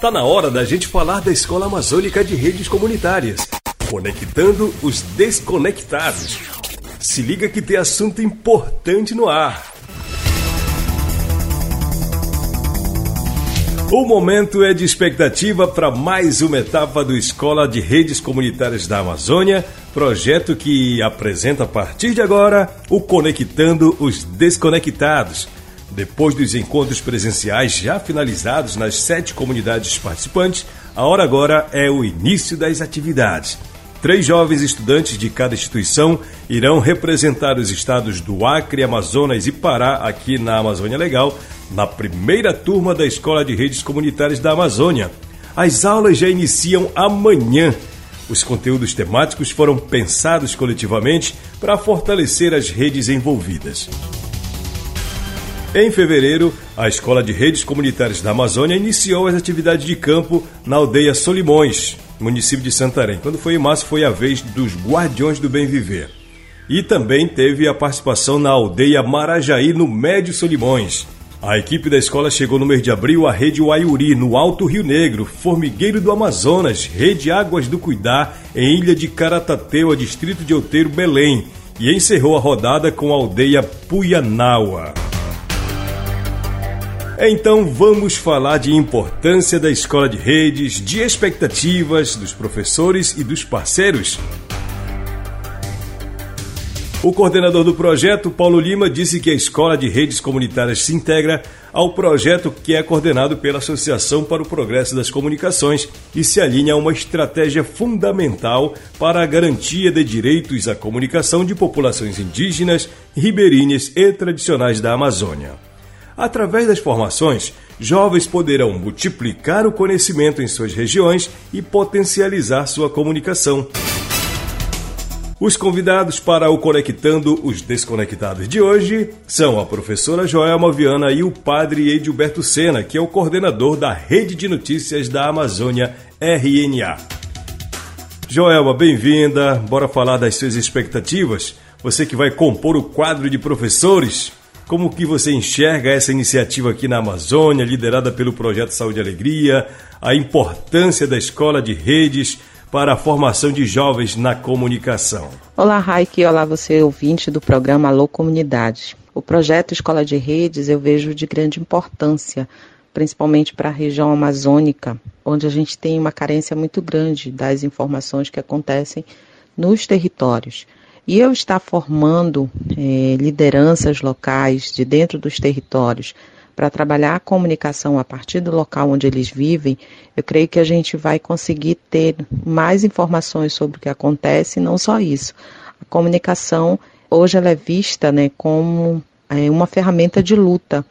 Tá na hora da gente falar da Escola Amazônica de Redes Comunitárias, conectando os desconectados. Se liga que tem assunto importante no ar. O momento é de expectativa para mais uma etapa do Escola de Redes Comunitárias da Amazônia, projeto que apresenta a partir de agora o Conectando os Desconectados. Depois dos encontros presenciais já finalizados nas sete comunidades participantes, a hora agora é o início das atividades. Três jovens estudantes de cada instituição irão representar os estados do Acre, Amazonas e Pará aqui na Amazônia Legal na primeira turma da Escola de Redes Comunitárias da Amazônia. As aulas já iniciam amanhã. Os conteúdos temáticos foram pensados coletivamente para fortalecer as redes envolvidas. Em fevereiro, a Escola de Redes Comunitárias da Amazônia iniciou as atividades de campo na aldeia Solimões, município de Santarém. Quando foi em março, foi a vez dos Guardiões do Bem Viver. E também teve a participação na aldeia Marajaí, no Médio Solimões. A equipe da escola chegou no mês de abril à Rede Uaiuri, no Alto Rio Negro, Formigueiro do Amazonas, Rede Águas do Cuidar, em Ilha de Caratateu, distrito de Outeiro, Belém, e encerrou a rodada com a aldeia Puyanaua. Então vamos falar de importância da escola de redes, de expectativas dos professores e dos parceiros. O coordenador do projeto, Paulo Lima, disse que a Escola de Redes Comunitárias se integra ao projeto que é coordenado pela Associação para o Progresso das Comunicações e se alinha a uma estratégia fundamental para a garantia de direitos à comunicação de populações indígenas, ribeirinhas e tradicionais da Amazônia. Através das formações, jovens poderão multiplicar o conhecimento em suas regiões e potencializar sua comunicação. Os convidados para o Conectando os Desconectados de hoje são a professora Joelma Viana e o padre Edilberto Sena, que é o coordenador da Rede de Notícias da Amazônia, RNA. Joelma, bem-vinda. Bora falar das suas expectativas. Você que vai compor o quadro de professores, como que você enxerga essa iniciativa aqui na Amazônia, liderada pelo Projeto Saúde e Alegria, a importância da escola de redes para a formação de jovens na comunicação. Olá, Raik, olá você ouvinte do programa Alô Comunidade. O projeto Escola de Redes eu vejo de grande importância, principalmente para a região amazônica, onde a gente tem uma carência muito grande das informações que acontecem nos territórios. E eu estar formando eh, lideranças locais de dentro dos territórios para trabalhar a comunicação a partir do local onde eles vivem, eu creio que a gente vai conseguir ter mais informações sobre o que acontece, e não só isso. A comunicação hoje ela é vista né, como é, uma ferramenta de luta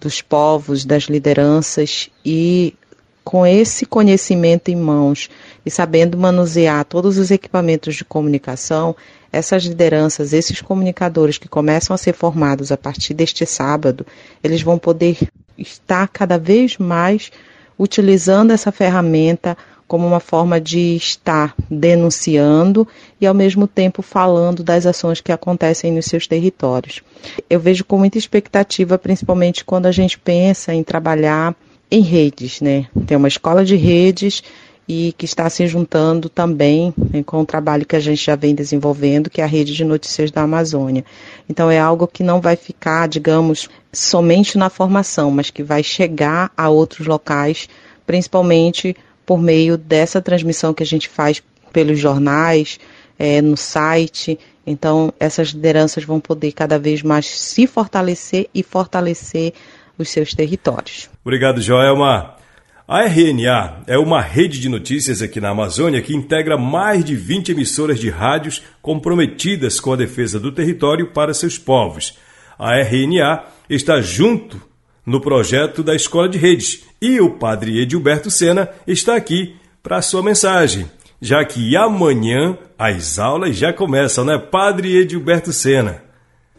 dos povos, das lideranças e com esse conhecimento em mãos e sabendo manusear todos os equipamentos de comunicação, essas lideranças, esses comunicadores que começam a ser formados a partir deste sábado, eles vão poder estar cada vez mais utilizando essa ferramenta como uma forma de estar denunciando e ao mesmo tempo falando das ações que acontecem nos seus territórios. Eu vejo com muita expectativa, principalmente quando a gente pensa em trabalhar em redes, né? Tem uma escola de redes e que está se juntando também né, com o trabalho que a gente já vem desenvolvendo, que é a rede de notícias da Amazônia. Então é algo que não vai ficar, digamos, somente na formação, mas que vai chegar a outros locais, principalmente por meio dessa transmissão que a gente faz pelos jornais, é, no site. Então essas lideranças vão poder cada vez mais se fortalecer e fortalecer os seus territórios. Obrigado, Joelma. A RNA é uma rede de notícias aqui na Amazônia que integra mais de 20 emissoras de rádios comprometidas com a defesa do território para seus povos. A RNA está junto no projeto da Escola de Redes e o padre Edilberto Sena está aqui para a sua mensagem, já que amanhã as aulas já começam, né, padre Edilberto Sena?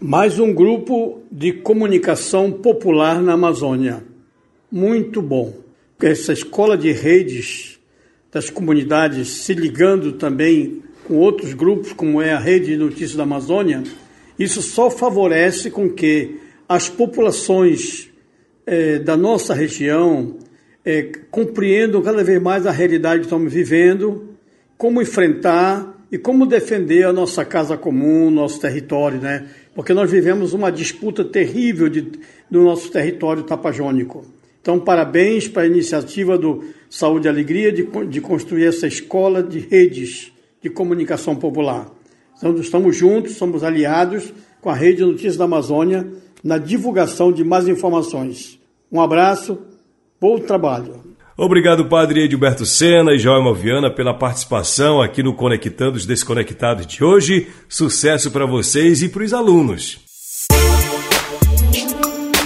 Mais um grupo de comunicação popular na Amazônia. Muito bom essa escola de redes das comunidades se ligando também com outros grupos, como é a Rede de Notícias da Amazônia, isso só favorece com que as populações eh, da nossa região é, compreendam cada vez mais a realidade que estamos vivendo, como enfrentar e como defender a nossa casa comum, nosso território, né? Porque nós vivemos uma disputa terrível de, do nosso território tapajônico. Então, parabéns para a iniciativa do Saúde e Alegria de, de construir essa escola de redes de comunicação popular. Então, estamos juntos, somos aliados com a Rede Notícias da Amazônia na divulgação de mais informações. Um abraço, bom trabalho. Obrigado, Padre Edilberto Sena e Joelma Viana, pela participação aqui no Conectando os Desconectados de hoje. Sucesso para vocês e para os alunos.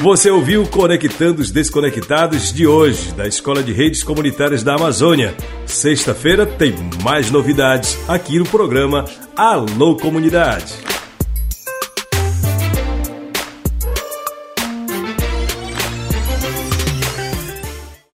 Você ouviu Conectando os Desconectados de hoje, da Escola de Redes Comunitárias da Amazônia. Sexta-feira tem mais novidades aqui no programa Alô Comunidade.